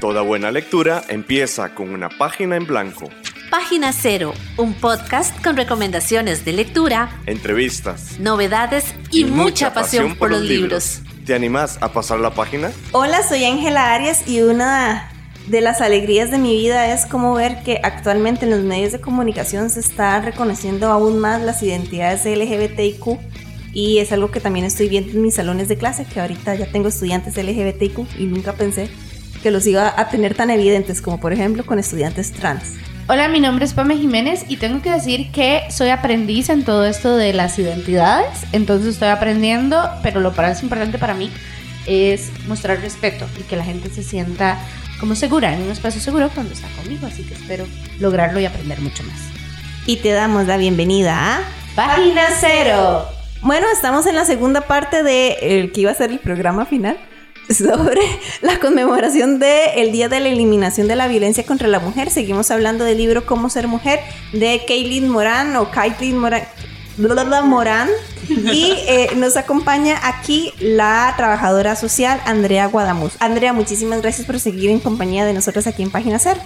Toda buena lectura empieza con una página en blanco. Página Cero, un podcast con recomendaciones de lectura, entrevistas, novedades y, mucha, pasión, por los libros. ¿Te animás a pasar la página? Hola, soy Ángela Arias y una de las alegrías de mi vida es como ver que actualmente en los medios de comunicación se está reconociendo aún más las identidades LGBTIQ y es algo que también estoy viendo en mis salones de clase, que ahorita ya tengo estudiantes LGBTIQ y nunca pensé que los iba a tener tan evidentes como por ejemplo con estudiantes trans. Hola, mi nombre es Pame Jiménez y tengo que decir que soy aprendiz en todo esto de las identidades, entonces estoy aprendiendo, pero lo más importante para mí es mostrar respeto y que la gente se sienta como segura, en un espacio seguro cuando está conmigo, así que espero lograrlo y aprender mucho más. Y te damos la bienvenida a Página Cero. Bueno, estamos en la segunda parte de el que iba a ser el programa final sobre la conmemoración del Día de la Eliminación de la Violencia contra la Mujer. Seguimos hablando del libro Cómo ser mujer de Kaylin Moran o Kaitlin Moran. Morán y eh, nos acompaña aquí la trabajadora social Andrea Guadamuz. Andrea, muchísimas gracias por seguir en compañía de nosotros aquí en Página Cero.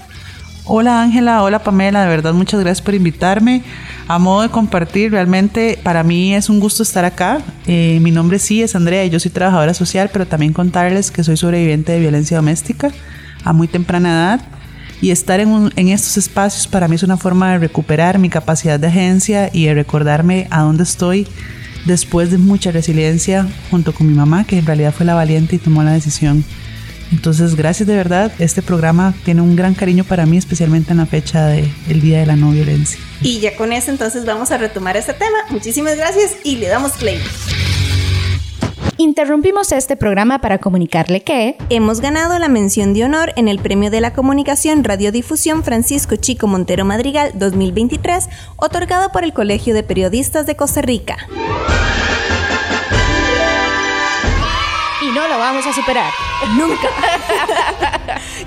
Hola Ángela, hola Pamela, de verdad muchas gracias por invitarme. A modo de compartir, realmente para mí es un gusto estar acá. Eh, mi nombre sí es Andrea y yo soy trabajadora social, pero también contarles que soy sobreviviente de violencia doméstica a muy temprana edad. Y estar en, en estos espacios para mí es una forma de recuperar mi capacidad de agencia y de recordarme a dónde estoy después de mucha resiliencia junto con mi mamá, que en realidad fue la valiente y tomó la decisión entonces, gracias de verdad. Este programa tiene un gran cariño para mí, especialmente en la fecha del Día de la No Violencia. Y ya con eso, entonces vamos a retomar este tema. Muchísimas gracias y le damos play. Interrumpimos este programa para comunicarle que hemos ganado la mención de honor en el Premio de la Comunicación Radiodifusión Francisco Chico Montero Madrigal 2023, otorgado por el Colegio de Periodistas de Costa Rica. No lo vamos a superar. Nunca.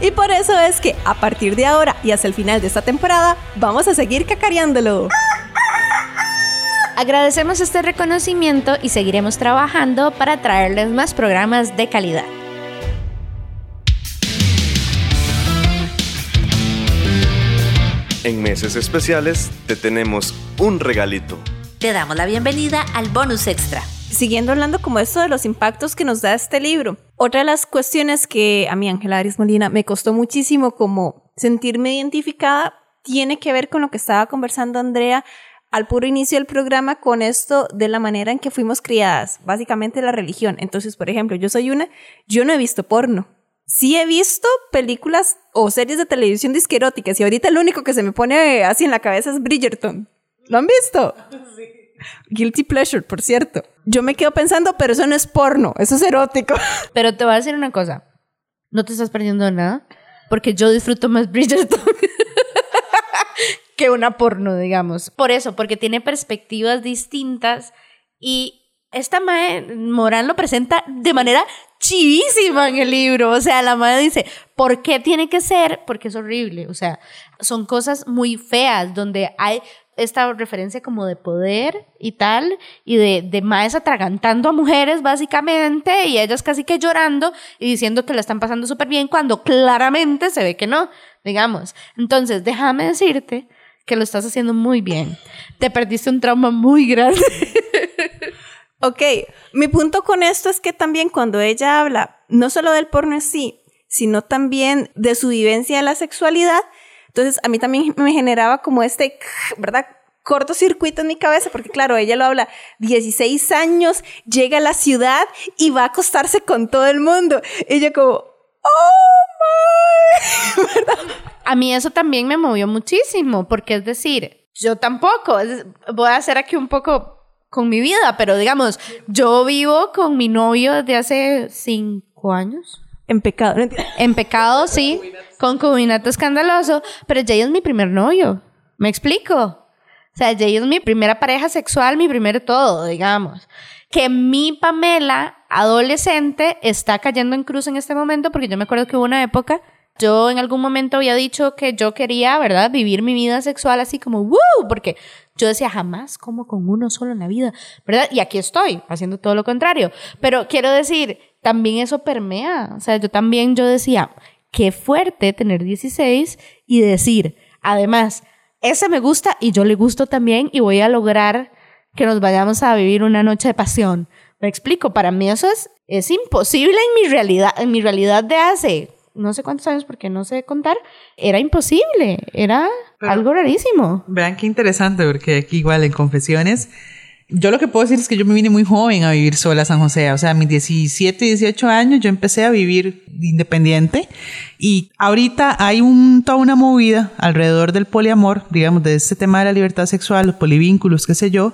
y por eso es que a partir de ahora y hasta el final de esta temporada vamos a seguir cacareándolo. Agradecemos este reconocimiento y seguiremos trabajando para traerles más programas de calidad. En meses especiales te tenemos un regalito. Te damos la bienvenida al bonus extra siguiendo hablando como esto de los impactos que nos da este libro, otra de las cuestiones que a mí, Ángela Arias Molina, me costó muchísimo como sentirme identificada, tiene que ver con lo que estaba conversando Andrea al puro inicio del programa con esto de la manera en que fuimos criadas, básicamente la religión. Entonces, por ejemplo, yo soy una, yo no he visto porno. Sí he visto películas o series de televisión disqueróticas y ahorita lo único que se me pone así en la cabeza es Bridgerton. ¿Lo han visto? Guilty pleasure, por cierto. Yo me quedo pensando, pero eso no es porno, eso es erótico. Pero te voy a decir una cosa. No te estás perdiendo nada. Porque yo disfruto más Bridgerton que una porno, digamos. Por eso, porque tiene perspectivas distintas y esta Mae Morán lo presenta de manera chivísima en el libro. O sea, la madre dice, ¿por qué tiene que ser? Porque es horrible. O sea, son cosas muy feas donde hay esta referencia como de poder y tal, y de, de atragantando a mujeres básicamente, y ellas casi que llorando y diciendo que la están pasando súper bien cuando claramente se ve que no, digamos. Entonces, déjame decirte que lo estás haciendo muy bien. Te perdiste un trauma muy grande. ok, mi punto con esto es que también cuando ella habla, no solo del porno en sí, sino también de su vivencia de la sexualidad, entonces, a mí también me generaba como este, ¿verdad? cortocircuito en mi cabeza, porque claro, ella lo habla, 16 años, llega a la ciudad y va a acostarse con todo el mundo. Ella como, oh my, ¿verdad? A mí eso también me movió muchísimo, porque es decir, yo tampoco, voy a hacer aquí un poco con mi vida, pero digamos, yo vivo con mi novio desde hace cinco años. En pecado. En pecado, sí. Con concubinato escandaloso. Pero Jay es mi primer novio. ¿Me explico? O sea, Jay es mi primera pareja sexual, mi primer todo, digamos. Que mi Pamela, adolescente, está cayendo en cruz en este momento, porque yo me acuerdo que hubo una época, yo en algún momento había dicho que yo quería, ¿verdad?, vivir mi vida sexual así como, ¡woo! Porque Yo decía, jamás como con uno solo en la vida, ¿verdad? Y aquí estoy, haciendo todo lo contrario. Pero quiero decir, también eso permea. O sea, yo también, yo decía, qué fuerte tener 16 y decir, además, ese me gusta y yo le gusto también y voy a lograr que nos vayamos a vivir una noche de pasión. Me explico, para mí eso es, es imposible en mi realidad, en mi realidad de hace no sé cuántos años porque no sé contar, era imposible, era algo rarísimo. Vean qué interesante, porque aquí igual en confesiones, yo lo que puedo decir es que yo me vine muy joven a vivir sola a San José, o sea, a mis 17, 18 años yo empecé a vivir independiente y ahorita hay un, toda una movida alrededor del poliamor, digamos, de este tema de la libertad sexual, los polivínculos, qué sé yo,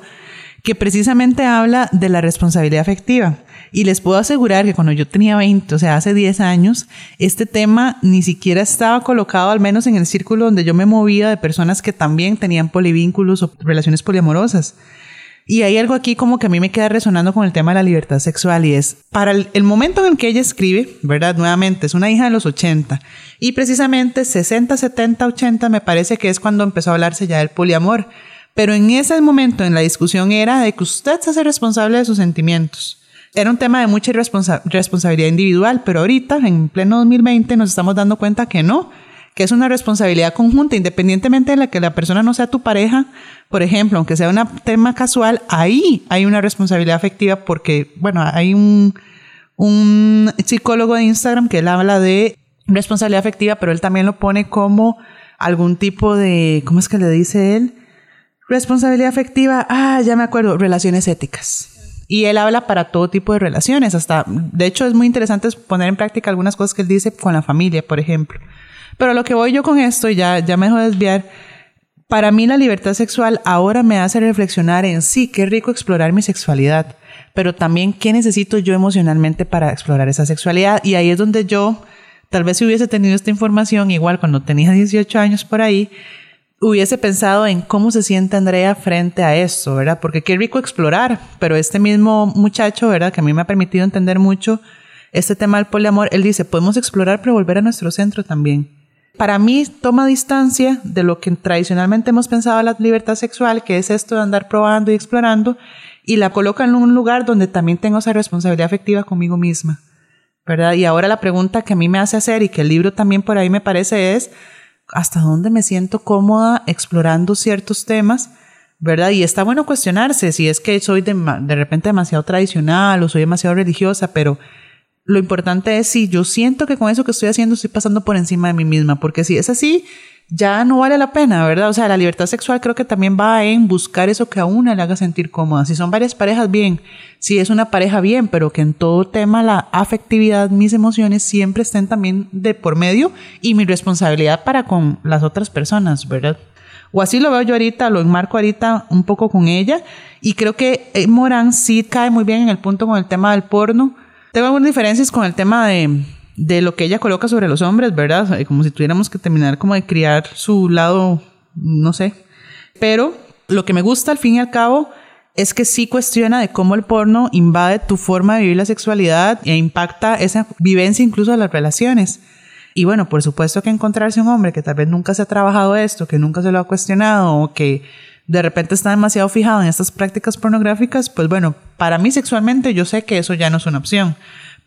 que precisamente habla de la responsabilidad afectiva. Y les puedo asegurar que cuando yo tenía 20, o sea, hace 10 años, este tema ni siquiera estaba colocado, al menos en el círculo donde yo me movía, de personas que también tenían polivínculos o relaciones poliamorosas. Y hay algo aquí como que a mí me queda resonando con el tema de la libertad sexual y es, para el, momento en el que ella escribe, ¿verdad? Nuevamente, es una hija de los 80 y precisamente 60, 70, 80 me parece que es cuando empezó a hablarse ya del poliamor. Pero en ese momento en la discusión era de que usted se hace responsable de sus sentimientos. Era un tema de mucha responsabilidad individual, pero ahorita, en pleno 2020, nos estamos dando cuenta que no, que es una responsabilidad conjunta, independientemente de la que la persona no sea tu pareja, por ejemplo, aunque sea un tema casual, ahí hay una responsabilidad afectiva porque, bueno, hay un, un psicólogo de Instagram que él habla de responsabilidad afectiva, pero él también lo pone como algún tipo de, ¿cómo es que le dice él? Responsabilidad afectiva, ah, ya me acuerdo, relaciones éticas. Y él habla para todo tipo de relaciones, hasta, de hecho es muy interesante poner en práctica algunas cosas que él dice con la familia, por ejemplo. Pero lo que voy yo con esto, ya, ya me dejo desviar, para mí la libertad sexual ahora me hace reflexionar en sí, qué rico explorar mi sexualidad, pero también qué necesito yo emocionalmente para explorar esa sexualidad. Y ahí es donde yo, tal vez si hubiese tenido esta información igual cuando tenía 18 años por ahí, hubiese pensado en cómo se siente Andrea frente a esto, ¿verdad? Porque qué rico explorar, pero este mismo muchacho, ¿verdad? Que a mí me ha permitido entender mucho este tema del poliamor, él dice, podemos explorar pero volver a nuestro centro también. Para mí toma distancia de lo que tradicionalmente hemos pensado la libertad sexual, que es esto de andar probando y explorando, y la coloca en un lugar donde también tengo esa responsabilidad afectiva conmigo misma, ¿verdad? Y ahora la pregunta que a mí me hace hacer y que el libro también por ahí me parece es, hasta dónde me siento cómoda explorando ciertos temas, ¿verdad? Y está bueno cuestionarse si es que soy de, repente demasiado tradicional o soy demasiado religiosa, pero lo importante es si yo siento que con eso que estoy haciendo estoy pasando por encima de mí misma, porque si es así, ya no vale la pena, ¿verdad? O sea, la libertad sexual creo que también va en buscar eso que a una le haga sentir cómoda. Si son varias parejas, bien. Si es una pareja, bien, pero que en todo tema la afectividad, mis emociones siempre estén también de por medio y mi responsabilidad para con las otras personas, ¿verdad? O así lo veo yo ahorita, lo enmarco ahorita un poco con ella. Y creo que eh, Morán sí cae muy bien en el punto con el tema del porno. Tengo algunas diferencias con el tema de de lo que ella coloca sobre los hombres, ¿verdad? Como si tuviéramos que terminar como de criar su lado, no sé. Pero lo que me gusta al fin y al cabo es que sí cuestiona de cómo el porno invade tu forma de vivir la sexualidad e impacta esa vivencia incluso de las relaciones. Y bueno, por supuesto que encontrarse un hombre que tal vez nunca se ha trabajado esto, que nunca se lo ha cuestionado o que de repente está demasiado fijado en estas prácticas pornográficas, pues bueno, para mí sexualmente yo sé que eso ya no es una opción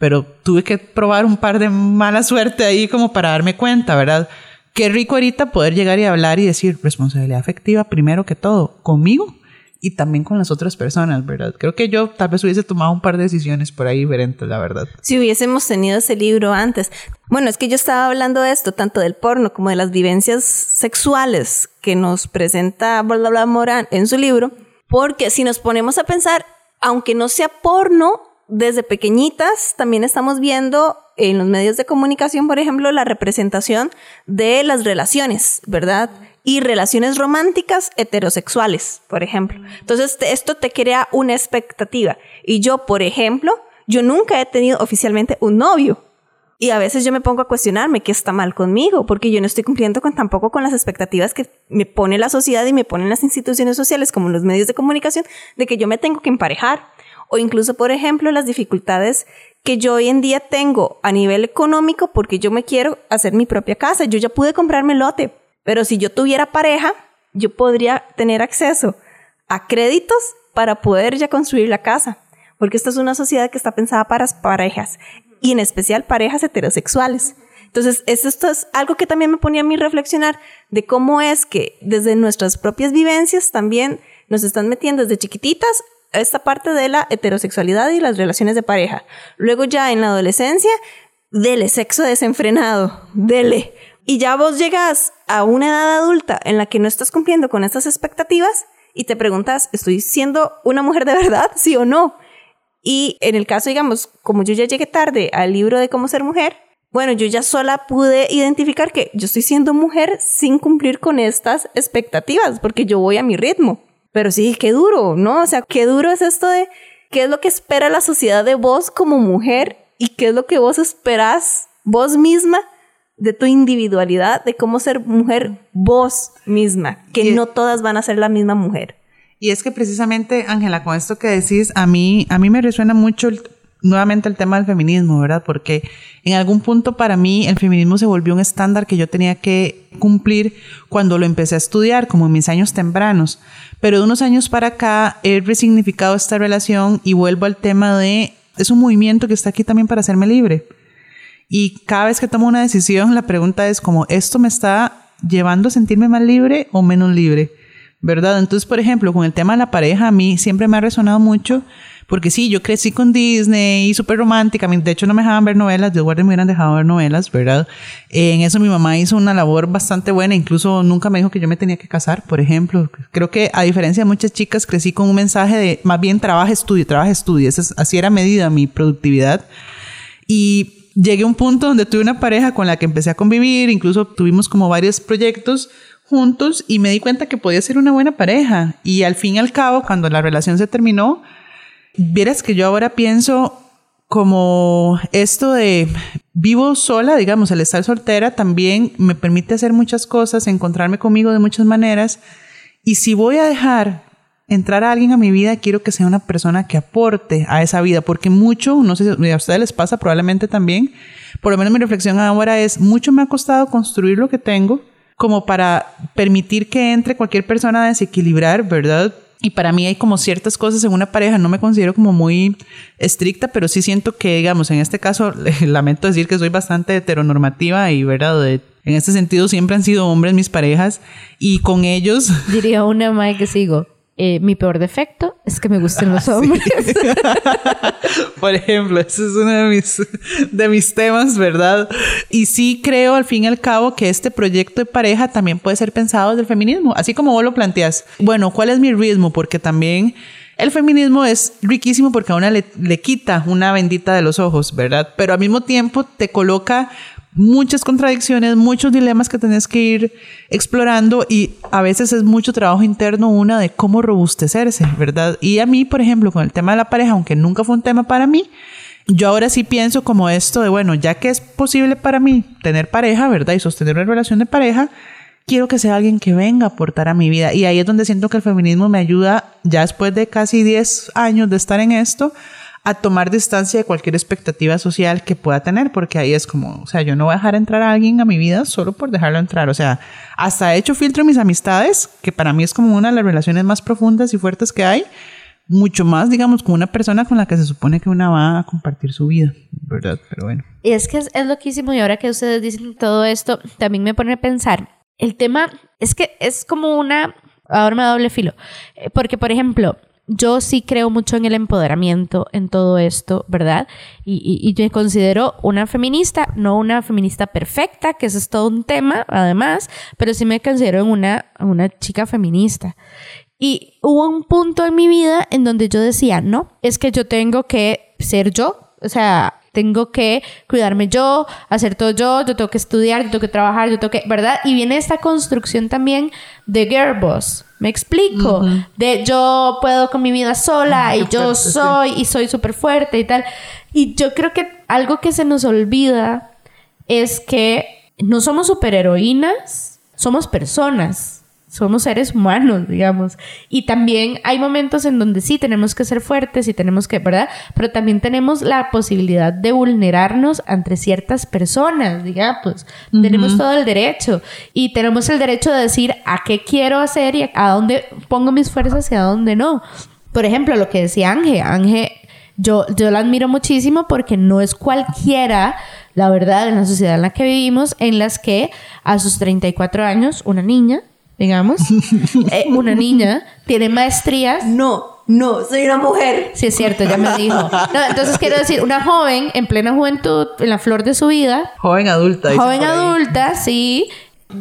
pero tuve que probar un par de mala suerte ahí como para darme cuenta, ¿verdad? Qué rico ahorita poder llegar y hablar y decir responsabilidad afectiva primero que todo, conmigo y también con las otras personas, ¿verdad? Creo que yo tal vez hubiese tomado un par de decisiones por ahí diferentes, la verdad. Si hubiésemos tenido ese libro antes. Bueno, es que yo estaba hablando de esto, tanto del porno como de las vivencias sexuales que nos presenta bla, bla, Morán en su libro, porque si nos ponemos a pensar, aunque no sea porno, desde pequeñitas también estamos viendo en los medios de comunicación, por ejemplo, la representación de las relaciones, ¿verdad? Y relaciones románticas heterosexuales, por ejemplo. Entonces, esto te crea una expectativa. Y yo, por ejemplo, yo nunca he tenido oficialmente un novio. Y a veces yo me pongo a cuestionarme qué está mal conmigo, porque yo no estoy cumpliendo con, tampoco con las expectativas que me pone la sociedad y me ponen las instituciones sociales como los medios de comunicación de que yo me tengo que emparejar o incluso, por ejemplo, las dificultades que yo hoy en día tengo a nivel económico porque yo me quiero hacer mi propia casa. Yo ya pude comprarme lote, pero si yo tuviera pareja, yo podría tener acceso a créditos para poder ya construir la casa. Porque esta es una sociedad que está pensada para parejas y en especial parejas heterosexuales. Entonces, esto es algo que también me ponía a mí reflexionar de cómo es que desde nuestras propias vivencias también nos están metiendo desde chiquititas esta parte de la heterosexualidad y las relaciones de pareja. Luego ya en la adolescencia, dele sexo desenfrenado, dele. Y ya vos llegas a una edad adulta en la que no estás cumpliendo con estas expectativas y te preguntas, ¿estoy siendo una mujer de verdad? ¿Sí o no? Y en el caso, digamos, como yo ya llegué tarde al libro de cómo ser mujer, bueno, yo ya sola pude identificar que yo estoy siendo mujer sin cumplir con estas expectativas, porque yo voy a mi ritmo. Pero sí, qué duro, ¿no? O sea, qué duro es esto de qué es lo que espera la sociedad de vos como mujer y qué es lo que vos esperás vos misma de tu individualidad, de cómo ser mujer vos misma, que no todas van a ser la misma mujer. Y es que precisamente, Ángela, con esto que decís, a mí, a mí me resuena mucho nuevamente el tema del feminismo, ¿verdad? Porque en algún punto para mí el feminismo se volvió un estándar que yo tenía que cumplir cuando lo empecé a estudiar, como en mis años tempranos. Pero de unos años para acá he resignificado esta relación y vuelvo al tema de, es un movimiento que está aquí también para hacerme libre. Y cada vez que tomo una decisión, la pregunta es como, ¿esto me está llevando a sentirme más libre o menos libre? ¿Verdad? Entonces, por ejemplo, con el tema de la pareja, a mí siempre me ha resonado mucho, porque sí, yo crecí con Disney y súper romántica. De hecho, no me dejaban ver novelas, de guardia me hubieran dejado ver novelas, ¿verdad? En eso mi mamá hizo una labor bastante buena, incluso nunca me dijo que yo me tenía que casar, por ejemplo. Creo que a diferencia de muchas chicas, crecí con un mensaje de más bien trabaja, estudio, trabaja, estudio. Así era medida mi productividad. Y llegué a un punto donde tuve una pareja con la que empecé a convivir, incluso tuvimos como varios proyectos juntos y me di cuenta que podía ser una buena pareja. Y al fin y al cabo, cuando la relación se terminó, vieras que yo ahora pienso como esto de vivo sola, digamos, el estar soltera también me permite hacer muchas cosas, encontrarme conmigo de muchas maneras. Y si voy a dejar entrar a alguien a mi vida, quiero que sea una persona que aporte a esa vida, porque mucho, no sé si a ustedes les pasa probablemente también, por lo menos mi reflexión ahora es, mucho me ha costado construir lo que tengo como para permitir que entre cualquier persona a desequilibrar, ¿verdad? Y para mí hay como ciertas cosas en una pareja, no me considero como muy estricta, pero sí siento que, digamos, en este caso, lamento decir que soy bastante heteronormativa y, ¿verdad? en este sentido siempre han sido hombres mis parejas y con ellos... Diría una madre que sigo, eh, mi peor defecto es que me gusten los hombres. Por ejemplo, ese es uno de mis, de mis temas, ¿verdad? Y sí creo al fin y al cabo que este proyecto de pareja también puede ser pensado desde el feminismo, así como vos lo planteas. Bueno, ¿cuál es mi ritmo? Porque también el feminismo es riquísimo porque a una le, le quita una bendita de los ojos, ¿verdad? Pero al mismo tiempo te coloca muchas contradicciones, muchos dilemas que tenés que ir explorando y a veces es mucho trabajo interno una de cómo robustecerse, ¿verdad? Y a mí, por ejemplo, con el tema de la pareja, aunque nunca fue un tema para mí, yo ahora sí pienso como esto de, bueno, ya que es posible para mí tener pareja, ¿verdad? Y sostener una relación de pareja, quiero que sea alguien que venga a aportar a mi vida. Y ahí es donde siento que el feminismo me ayuda, ya después de casi 10 años de estar en esto, a tomar distancia de cualquier expectativa social que pueda tener, porque ahí es como, o sea, yo no voy a dejar entrar a alguien a mi vida solo por dejarlo entrar. O sea, hasta he hecho filtro en mis amistades, que para mí es como una de las relaciones más profundas y fuertes que hay, mucho más, digamos, con una persona con la que se supone que una va a compartir su vida, ¿verdad? Pero bueno. Y es que es, es loquísimo y ahora que ustedes dicen todo esto, también me pone a pensar, el tema es que es como una, ahora me doble filo, eh, porque por ejemplo, yo sí creo mucho en el empoderamiento, en todo esto, ¿verdad? Y, y, me considero una feminista, no una feminista perfecta, que eso es todo un tema, además, pero sí me considero una, una chica feminista. Y hubo un punto en mi vida en donde yo decía, no, es que yo tengo que ser yo, o sea, tengo que cuidarme yo, hacer todo yo, yo tengo que estudiar, yo tengo que trabajar, yo tengo que, ¿verdad? Y viene esta construcción también de girl boss, ¿me explico? De yo puedo con mi vida sola y yo soy y soy súper fuerte y tal. Y yo creo que algo que se nos olvida es que no somos superheroínas, somos personas. Somos seres humanos, digamos. Y también hay momentos en donde sí tenemos que ser fuertes y tenemos que, ¿verdad? Pero también tenemos la posibilidad de vulnerarnos ante ciertas personas, digamos. Pues, tenemos todo el derecho. Y tenemos el derecho de decir a qué quiero hacer y a dónde pongo mis fuerzas y a dónde no. Por ejemplo, lo que decía Ángel. Ángel, yo, yo la admiro muchísimo porque no es cualquiera la verdad, en la sociedad en la que vivimos, en las que a sus 34 años, una niña digamos, eh, una niña tiene maestrías. No, no, soy una mujer. Sí, es cierto, ya me dijo. entonces quiero decir, una joven en plena juventud, en la flor de su vida. Joven adulta. Joven adulta, sí,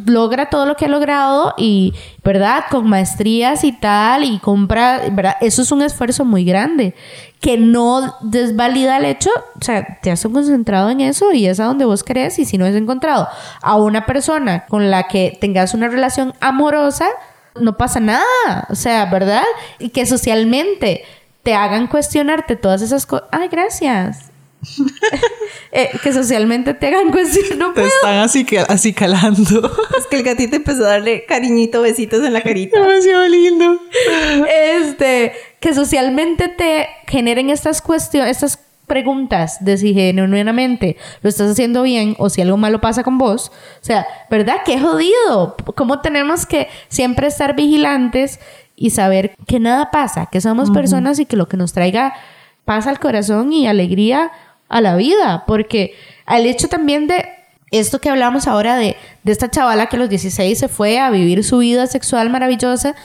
logra todo lo que ha logrado y, ¿verdad? Con maestrías y tal, y compra, ¿verdad? Eso es un esfuerzo muy grande que no desvalida el hecho, o sea, te has concentrado en eso y es a donde vos querés y si no has encontrado a una persona con la que tengas una relación amorosa, no pasa nada, o sea, ¿verdad? Y que socialmente te hagan cuestionarte todas esas cosas. Ay, gracias. Eh, que socialmente te hagan cuestionar. No te están así, así calando. es que el gatito empezó a darle cariñito, besitos en la carita. Demasiado lindo. Este, que socialmente te generen estas cuestiones, estas preguntas de si genuinamente lo estás haciendo bien o si algo malo pasa con vos. O sea, ¿verdad? Qué jodido. ¿Cómo tenemos que siempre estar vigilantes y saber que nada pasa, que somos personas y que lo que nos traiga paz al corazón y alegría a la vida, porque al hecho también de esto que hablamos ahora de, de esta chavala que a los 16 se fue a vivir su vida sexual maravillosa,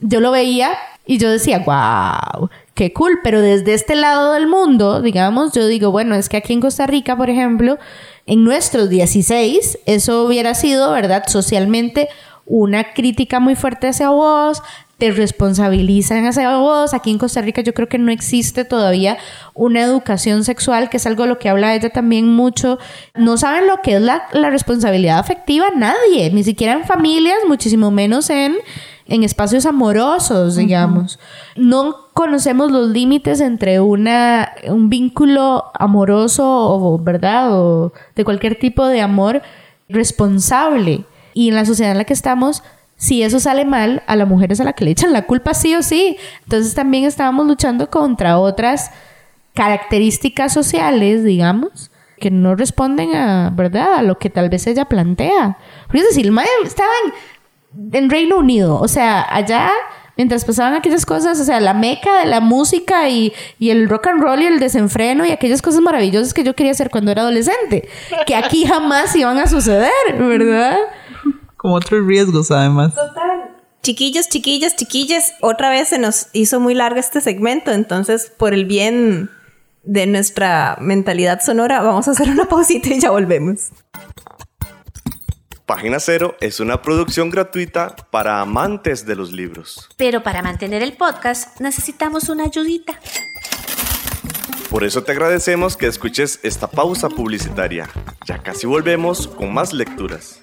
yo lo veía y yo decía, wow, qué cool, pero desde este lado del mundo, digamos, yo digo, bueno, es que aquí en Costa Rica, por ejemplo, en nuestros 16, eso hubiera sido, ¿verdad? Socialmente una crítica muy fuerte hacia vos, te responsabilizan hacia vos. Aquí en Costa Rica yo creo que no existe todavía una educación sexual, que es algo de lo que habla ella también mucho. No saben lo que es la, responsabilidad afectiva, nadie, ni siquiera en familias, muchísimo menos en, en espacios amorosos, digamos. No conocemos los límites entre una, un vínculo amoroso o, ¿verdad? O de cualquier tipo de amor responsable. Y en la sociedad en la que estamos, si eso sale mal, a la mujer es a la que le echan la culpa sí o sí. Entonces también estábamos luchando contra otras características sociales, digamos, que no responden a, ¿verdad? A lo que tal vez ella plantea. Por es decir, el estaba en, Reino Unido, o sea, allá mientras pasaban aquellas cosas, o sea, la meca de la música y, y, el rock and roll y el desenfreno y aquellas cosas maravillosas que yo quería hacer cuando era adolescente, que aquí jamás iban a suceder, ¿verdad? Como otros riesgos, además. Total. Chiquillos, chiquillas, chiquillas, otra vez se nos hizo muy largo este segmento, entonces por el bien de nuestra mentalidad sonora, vamos a hacer una pausita y ya volvemos. Página Cero es una producción gratuita para amantes de los libros. Pero para mantener el podcast necesitamos una ayudita. Por eso te agradecemos que escuches esta pausa publicitaria. Ya casi volvemos con más lecturas.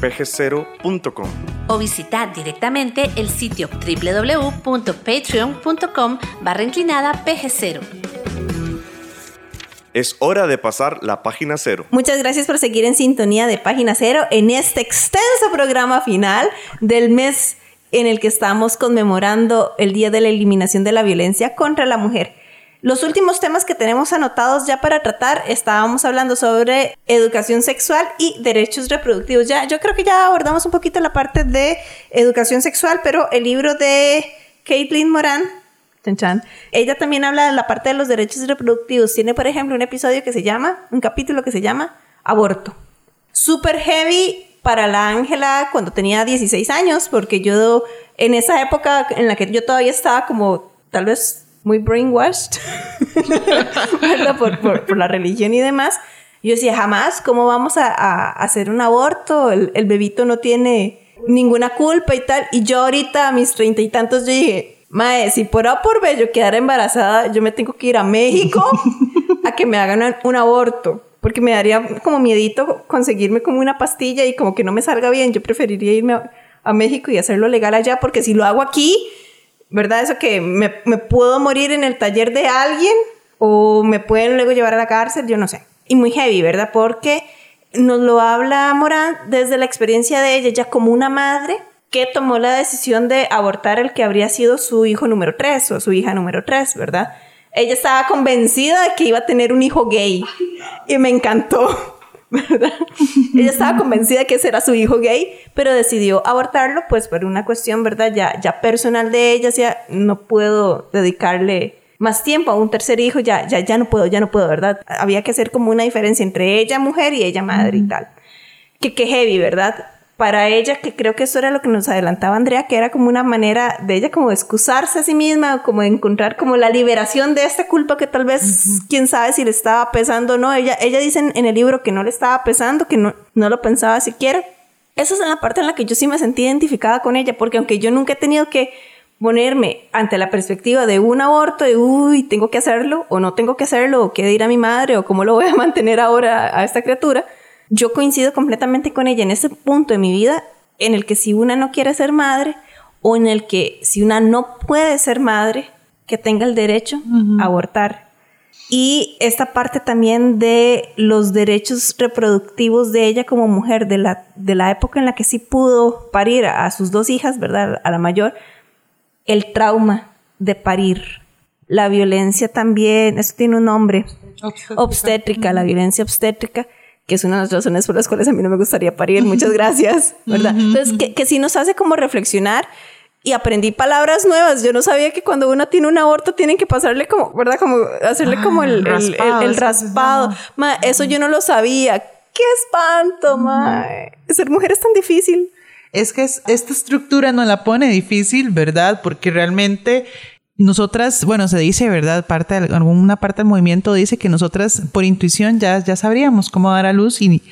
pg0.com o visitar directamente el sitio www.patreon.com barra inclinada pg0. Es hora de pasar la página cero. Muchas gracias por seguir en sintonía de página cero en este extenso programa final del mes en el que estamos conmemorando el Día de la Eliminación de la Violencia contra la Mujer. Los últimos temas que tenemos anotados ya para tratar, estábamos hablando sobre educación sexual y derechos reproductivos. Ya, yo creo que ya abordamos un poquito la parte de educación sexual, pero el libro de Caitlin Moran, chan, ella también habla de la parte de los derechos reproductivos. Tiene, por ejemplo, un episodio que se llama, un capítulo que se llama Aborto. Super heavy para la Ángela cuando tenía 16 años, porque yo en esa época en la que yo todavía estaba como tal vez muy brainwashed por, por, la religión y demás, Yo decía, jamás, ¿cómo vamos a, a hacer un aborto? El, el, bebito no tiene ninguna culpa y tal. Y yo ahorita a mis treinta y tantos yo dije, mae, si por A por B yo quedara embarazada, yo me tengo que ir a México a que me hagan un aborto. Porque me daría como miedito conseguirme como una pastilla y como que no me salga bien. Yo preferiría irme a, a México y hacerlo legal allá, porque si lo hago aquí, ¿verdad? Eso que me, puedo morir en el taller de alguien o me pueden luego llevar a la cárcel, yo no sé. Y muy heavy, ¿verdad? Porque nos lo habla Morán desde la experiencia de ella, ya como una madre que tomó la decisión de abortar el que habría sido su hijo número 3 o su hija número 3, ¿verdad? Ella estaba convencida de que iba a tener un hijo gay y me encantó. ¿verdad? Ella estaba convencida de que ese era su hijo gay, pero decidió abortarlo, pues por una cuestión, ¿verdad? Ya, ya personal de ella, sea, no puedo dedicarle más tiempo a un tercer hijo, ya, ya, ya no puedo, ya no puedo, ¿verdad? Había que hacer como una diferencia entre ella mujer y ella madre y tal. Que qué heavy, ¿verdad? Para ella, que creo que eso era lo que nos adelantaba Andrea, que era como una manera de ella como excusarse a sí misma, como de encontrar como la liberación de esta culpa que tal vez, quién sabe si le estaba pesando o no. Ella, ella dice en, el libro que no le estaba pesando, que no, no lo pensaba siquiera. Esa es la parte en la que yo sí me sentí identificada con ella, porque aunque yo nunca he tenido que ponerme ante la perspectiva de un aborto, de uy, tengo que hacerlo o no tengo que hacerlo, o qué dirá mi madre, o cómo lo voy a mantener ahora a esta criatura, yo coincido completamente con ella en ese punto de mi vida en el que si una no quiere ser madre o en el que si una no puede ser madre, que tenga el derecho a abortar. Y esta parte también de los derechos reproductivos de ella como mujer, de la, de la época en la que sí pudo parir a sus dos hijas, ¿verdad? A la mayor, el trauma de parir, la violencia también, eso tiene un nombre, obstétrica, la violencia obstétrica, que es una de las razones por las cuales a mí no me gustaría parir, muchas gracias, ¿verdad? Entonces, que, que sí nos hace como reflexionar y aprendí palabras nuevas. Yo no sabía que cuando uno tiene un aborto tienen que pasarle como, ¿verdad? Como hacerle ah, como el, raspado. El, raspado. Ma, eso yo no lo sabía. ¡Qué espanto, ma! Ser mujer es tan difícil es que esta estructura nos la pone difícil, ¿verdad? Porque realmente nosotras, bueno, se dice, ¿verdad? Parte alguna parte del movimiento dice que nosotras por intuición ya, ya sabríamos cómo dar a luz y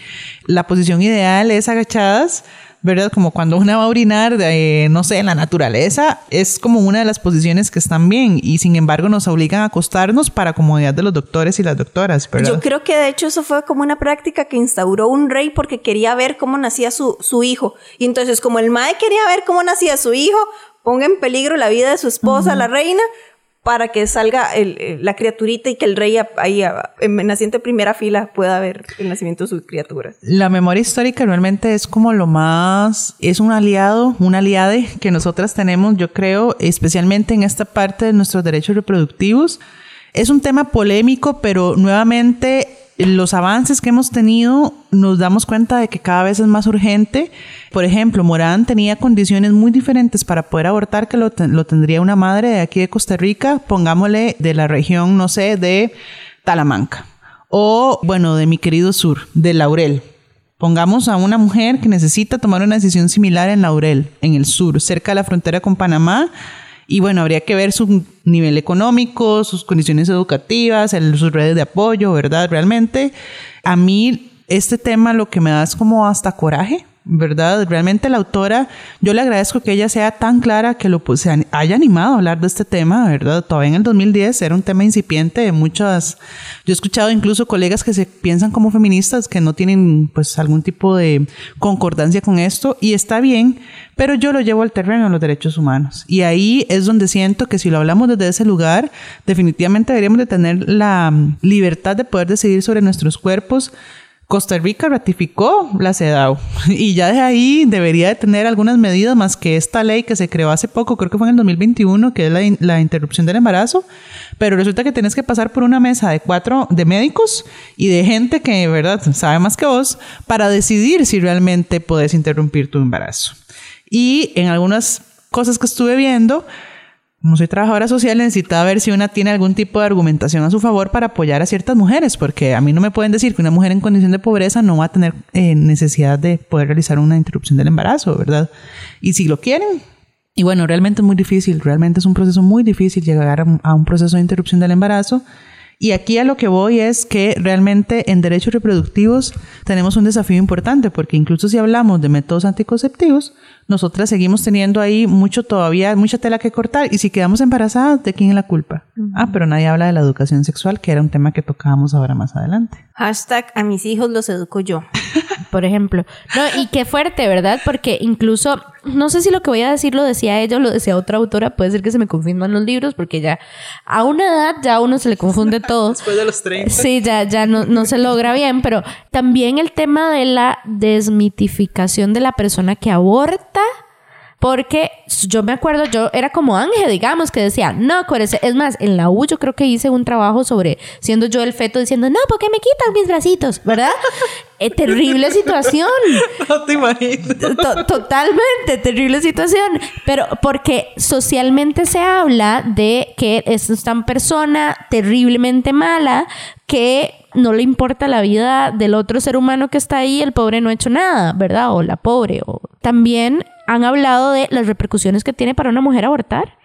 la posición ideal es agachadas ¿verdad? Como cuando una va a orinar, de, no sé, en la naturaleza, es como una de las posiciones que están bien y sin embargo nos obligan a acostarnos para comodidad de los doctores y las doctoras, ¿verdad? Yo creo que de hecho eso fue como una práctica que instauró un rey porque quería ver cómo nacía su, su hijo. Y entonces como el mae quería ver cómo nacía su hijo, ponga en peligro la vida de su esposa, la reina, para que salga la criaturita y que el rey ahí en naciente primera fila pueda ver el nacimiento de su criatura. La memoria histórica realmente es como lo más, es un aliado, un aliade que nosotras tenemos, yo creo, especialmente en esta parte de nuestros derechos reproductivos. Es un tema polémico, pero nuevamente los avances que hemos tenido nos damos cuenta de que cada vez es más urgente. Por ejemplo, Morán tenía condiciones muy diferentes para poder abortar que lo, tendría una madre de aquí de Costa Rica, pongámosle de la región, no sé, de Talamanca. O, bueno, de mi querido sur, de Laurel. Pongamos a una mujer que necesita tomar una decisión similar en Laurel, en el sur, cerca de la frontera con Panamá y bueno, habría que ver su nivel económico, sus condiciones educativas, sus redes de apoyo, ¿verdad? Realmente, a mí este tema lo que me da es como hasta coraje, ¿verdad? Realmente la autora, yo le agradezco que ella sea tan clara que lo pues, se haya animado a hablar de este tema, ¿verdad? Todavía en el 2010 era un tema incipiente de muchas, yo he escuchado incluso colegas que se piensan como feministas que no tienen pues algún tipo de concordancia con esto y está bien, pero yo lo llevo al terreno de los derechos humanos y ahí es donde siento que si lo hablamos desde ese lugar, definitivamente deberíamos de tener la libertad de poder decidir sobre nuestros cuerpos, Costa Rica ratificó la CEDAW y ya de ahí debería de tener algunas medidas más que esta ley que se creó hace poco, creo que fue en el 2021, que es la, la interrupción del embarazo, pero resulta que tienes que pasar por una mesa de cuatro de médicos y de gente que, verdad, sabe más que vos para decidir si realmente puedes interrumpir tu embarazo. Y en algunas cosas que estuve viendo, como soy trabajadora social, necesitaba ver si una tiene algún tipo de argumentación a su favor para apoyar a ciertas mujeres, porque a mí no me pueden decir que una mujer en condición de pobreza no va a tener eh, necesidad de poder realizar una interrupción del embarazo, ¿verdad? Y si lo quieren, y bueno, realmente es muy difícil, realmente es un proceso muy difícil llegar a, un proceso de interrupción del embarazo. Y aquí a lo que voy es que realmente en derechos reproductivos tenemos un desafío importante, porque incluso si hablamos de métodos anticonceptivos, nosotras seguimos teniendo ahí mucho todavía, mucha tela que cortar. Y si quedamos embarazadas, ¿de quién es la culpa? Ah, pero nadie habla de la educación sexual, que era un tema que tocábamos ahora más adelante. Hashtag a mis hijos los educo yo. Por ejemplo. No, y qué fuerte, ¿verdad? Porque incluso, no sé si lo que voy a decir lo decía ella o lo decía otra autora, puede ser que se me confundan los libros, porque ya a una edad ya a uno se le confunde todo. Después de los 30. Sí, ya, ya no, no se logra bien, pero también el tema de la desmitificación de la persona que aborta. Porque yo me acuerdo, yo era como Ángel, digamos, que decía, no. Es más, en la U yo creo que hice un trabajo sobre siendo yo el feto diciendo, no, ¿por qué me quitan mis bracitos? ¿Verdad? Eh, terrible situación. No te imaginas. To- totalmente, terrible situación. Pero porque socialmente se habla de que es esta persona terriblemente mala que no le importa la vida del otro ser humano que está ahí, el pobre no ha hecho nada, ¿verdad? O la pobre. O... También han hablado de las repercusiones que tiene para una mujer abortar,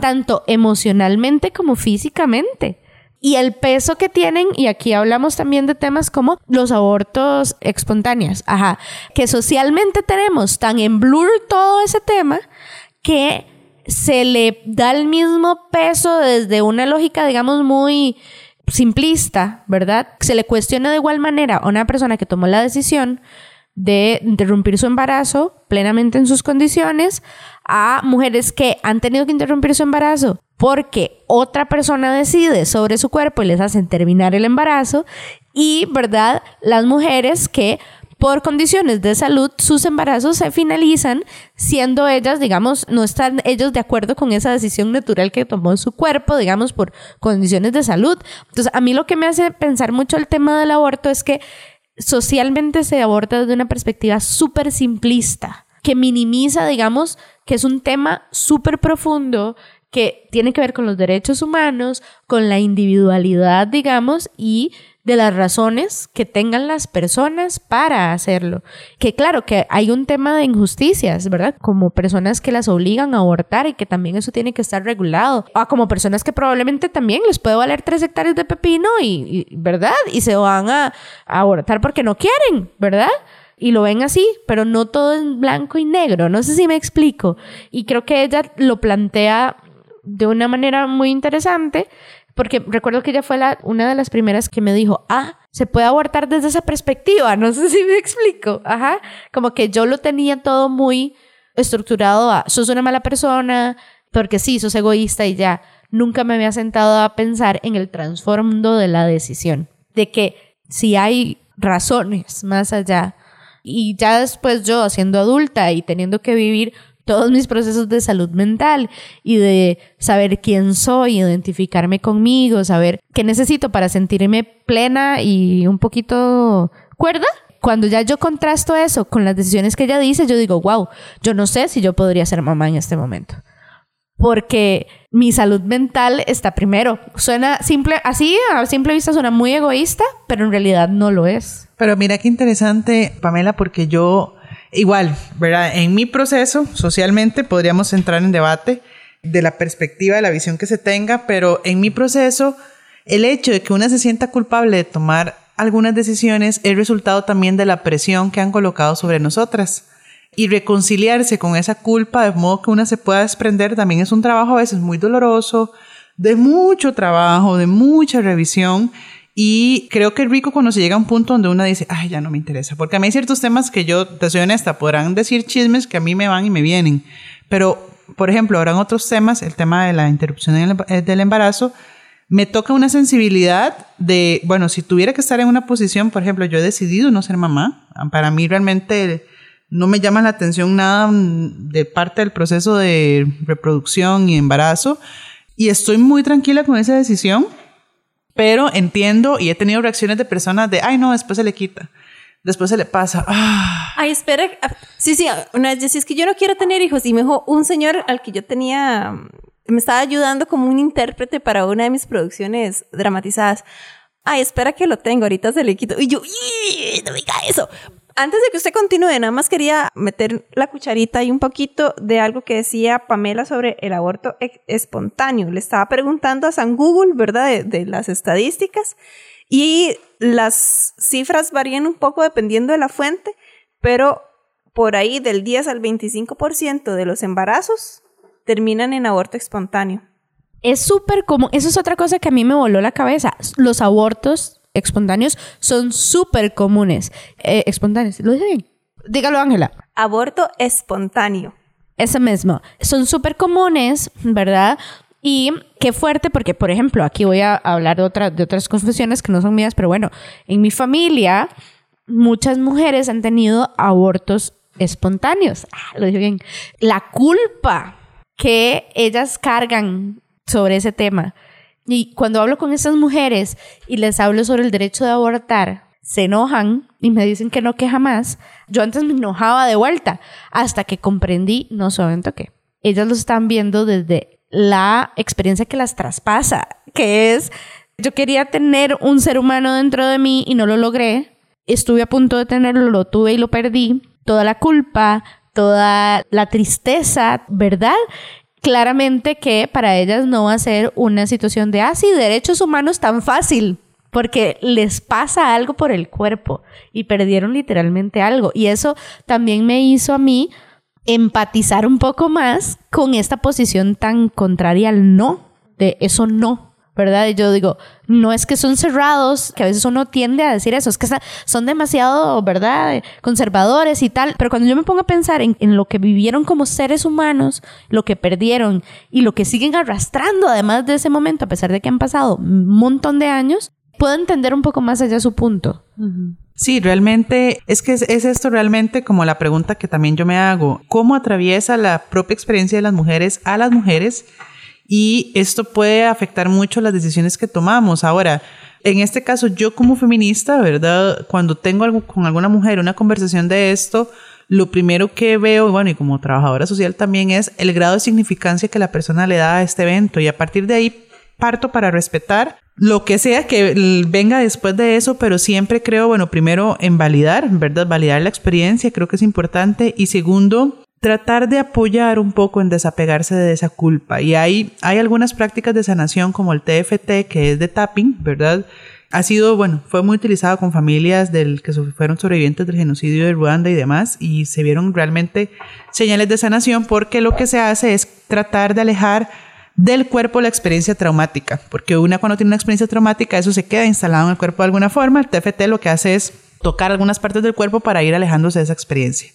tanto emocionalmente como físicamente. Y el peso que tienen, y aquí hablamos también de temas como los abortos espontáneos, ajá, que socialmente tenemos tan en blur todo ese tema que se le da el mismo peso desde una lógica, digamos, muy simplista, ¿verdad? Se le cuestiona de igual manera a una persona que tomó la decisión de interrumpir su embarazo plenamente en sus condiciones a mujeres que han tenido que interrumpir su embarazo porque otra persona decide sobre su cuerpo y les hacen terminar el embarazo y, ¿verdad? Las mujeres que por condiciones de salud sus embarazos se finalizan siendo ellas, digamos, no están ellos de acuerdo con esa decisión natural que tomó su cuerpo, digamos, por condiciones de salud. Entonces, a mí lo que me hace pensar mucho el tema del aborto es que socialmente se aborda desde una perspectiva súper simplista, que minimiza, digamos, que es un tema súper profundo que tiene que ver con los derechos humanos, con la individualidad, digamos, y de las razones que tengan las personas para hacerlo. Que claro, que hay un tema de injusticias, ¿verdad? Como personas que las obligan a abortar y que también eso tiene que estar regulado. O como personas que probablemente también les puede valer tres hectáreas de pepino y, y- ¿verdad? Y se van a, a abortar porque no quieren, ¿verdad? y lo ven así, pero no todo en blanco y negro. No sé si me explico. Y creo que ella lo plantea de una manera muy interesante, porque recuerdo que ella fue la, una de las primeras que me dijo, ah, se puede abortar desde esa perspectiva. No sé si me explico. Ajá. Como que yo lo tenía todo muy estructurado a, sos una mala persona, porque sí, sos egoísta y ya. Nunca me había sentado a pensar en el trasfondo de la decisión, de que si hay razones más allá y ya después yo, siendo adulta y teniendo que vivir todos mis procesos de salud mental y de saber quién soy, identificarme conmigo, saber qué necesito para sentirme plena y un poquito cuerda. Cuando ya yo contrasto eso con las decisiones que ella dice, yo digo, wow, yo no sé si yo podría ser mamá en este momento. Porque mi salud mental está primero. Suena simple, así a simple vista suena muy egoísta, pero en realidad no lo es. Pero mira qué interesante, Pamela, porque yo, igual, ¿verdad? En mi proceso, socialmente, podríamos entrar en debate de la perspectiva, de la visión que se tenga, pero en mi proceso, el hecho de que una se sienta culpable de tomar algunas decisiones es resultado también de la presión que han colocado sobre nosotras. Y reconciliarse con esa culpa de modo que una se pueda desprender también es un trabajo a veces muy doloroso, de mucho trabajo, de mucha revisión. Y creo que es rico cuando se llega a un punto donde uno dice, ay, ya no me interesa. Porque a mí hay ciertos temas que yo, te soy honesta, podrán decir chismes que a mí me van y me vienen. Pero, por ejemplo, habrán otros temas, el tema de la interrupción eh, del embarazo, me toca una sensibilidad de, bueno, si tuviera que estar en una posición, por ejemplo, yo he decidido no ser mamá. Para mí realmente no me llama la atención nada mm, de parte del proceso de reproducción y embarazo. Y estoy muy tranquila con esa decisión, pero entiendo y he tenido reacciones de personas de, ay, no, después se le quita. Después se le pasa. Ah, Ay, espera. ah, Sí, sí, una vez decía, es que yo no quiero tener hijos. Y me dijo un señor al que yo tenía, mm, me estaba ayudando como un intérprete para una de mis producciones dramatizadas. Ay, espera que lo tengo, ahorita se le quito. Y yo, "Ih, no diga eso. Antes de que usted continúe, nada más quería meter la cucharita y un poquito de algo que decía Pamela sobre el aborto espontáneo. Le estaba preguntando a San Google, ¿verdad?, de, de las estadísticas. Y las cifras varían un poco dependiendo de la fuente, pero por ahí del 10 al 25% de los embarazos terminan en aborto espontáneo. Es súper común, eso es otra cosa que a mí me voló la cabeza. Los abortos espontáneos son súper comunes. Eh, espontáneos, ¿lo dije bien? Dígalo, Ángela. Aborto espontáneo. Ese mismo. Son súper comunes, ¿verdad? Y qué fuerte, porque, por ejemplo, aquí voy a hablar de, otra, de otras confesiones que no son mías, pero bueno, en mi familia, muchas mujeres han tenido abortos espontáneos. Ah, lo dije bien. La culpa que ellas cargan sobre ese tema. Y cuando hablo con esas mujeres y les hablo sobre el derecho de abortar, se enojan y me dicen que no, que jamás. Yo antes me enojaba de vuelta hasta que comprendí, no solamente que ellas lo están viendo desde la experiencia que las traspasa, que es, yo quería tener un ser humano dentro de mí y no lo logré. Estuve a punto de tenerlo, lo tuve y lo perdí. Toda la culpa, toda la tristeza, ¿verdad? Claramente que para ellas no va a ser una situación de, ah, sí, derechos humanos tan fácil, porque les pasa algo por el cuerpo y perdieron literalmente algo. Y eso también me hizo a mí empatizar un poco más con esta posición tan contraria al no, de eso no, ¿verdad? Y yo digo, no es que son cerrados, que a veces uno tiende a decir eso, es que son demasiado, ¿verdad? Conservadores y tal, pero cuando yo me pongo a pensar en, lo que vivieron como seres humanos, lo que perdieron y lo que siguen arrastrando además de ese momento, a pesar de que han pasado un montón de años, puedo entender un poco más allá su punto. Sí, realmente es que es, es, esto realmente como la pregunta que también yo me hago. ¿Cómo atraviesa la propia experiencia de las mujeres a las mujeres? Y esto puede afectar mucho las decisiones que tomamos. Ahora, en este caso, yo como feminista, ¿verdad? Cuando tengo con alguna mujer una conversación de esto, lo primero que veo, bueno, y como trabajadora social también es el grado de significancia que la persona le da a este evento. Y a partir de ahí parto para respetar lo que sea que venga después de eso, pero siempre creo, bueno, primero en validar, ¿verdad? Validar la experiencia, creo que es importante. Y segundo, tratar de apoyar un poco en desapegarse de esa culpa. Y hay, hay algunas prácticas de sanación como el TFT, que es de tapping, ¿verdad? Ha sido, bueno, fue muy utilizado con familias del que fueron sobrevivientes del genocidio de Ruanda y demás, y se vieron realmente señales de sanación porque lo que se hace es tratar de alejar del cuerpo la experiencia traumática, porque una cuando tiene una experiencia traumática, eso se queda instalado en el cuerpo de alguna forma. El TFT lo que hace es tocar algunas partes del cuerpo para ir alejándose de esa experiencia.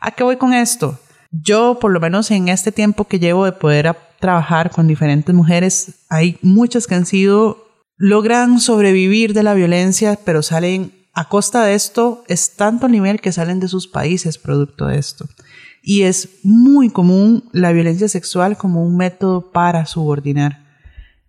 ¿A qué voy con esto? Yo, por lo menos en este tiempo que llevo de poder trabajar con diferentes mujeres, hay muchas que han sido, logran sobrevivir de la violencia, pero salen a costa de esto, es tanto nivel que salen de sus países producto de esto. Y es muy común la violencia sexual como un método para subordinar.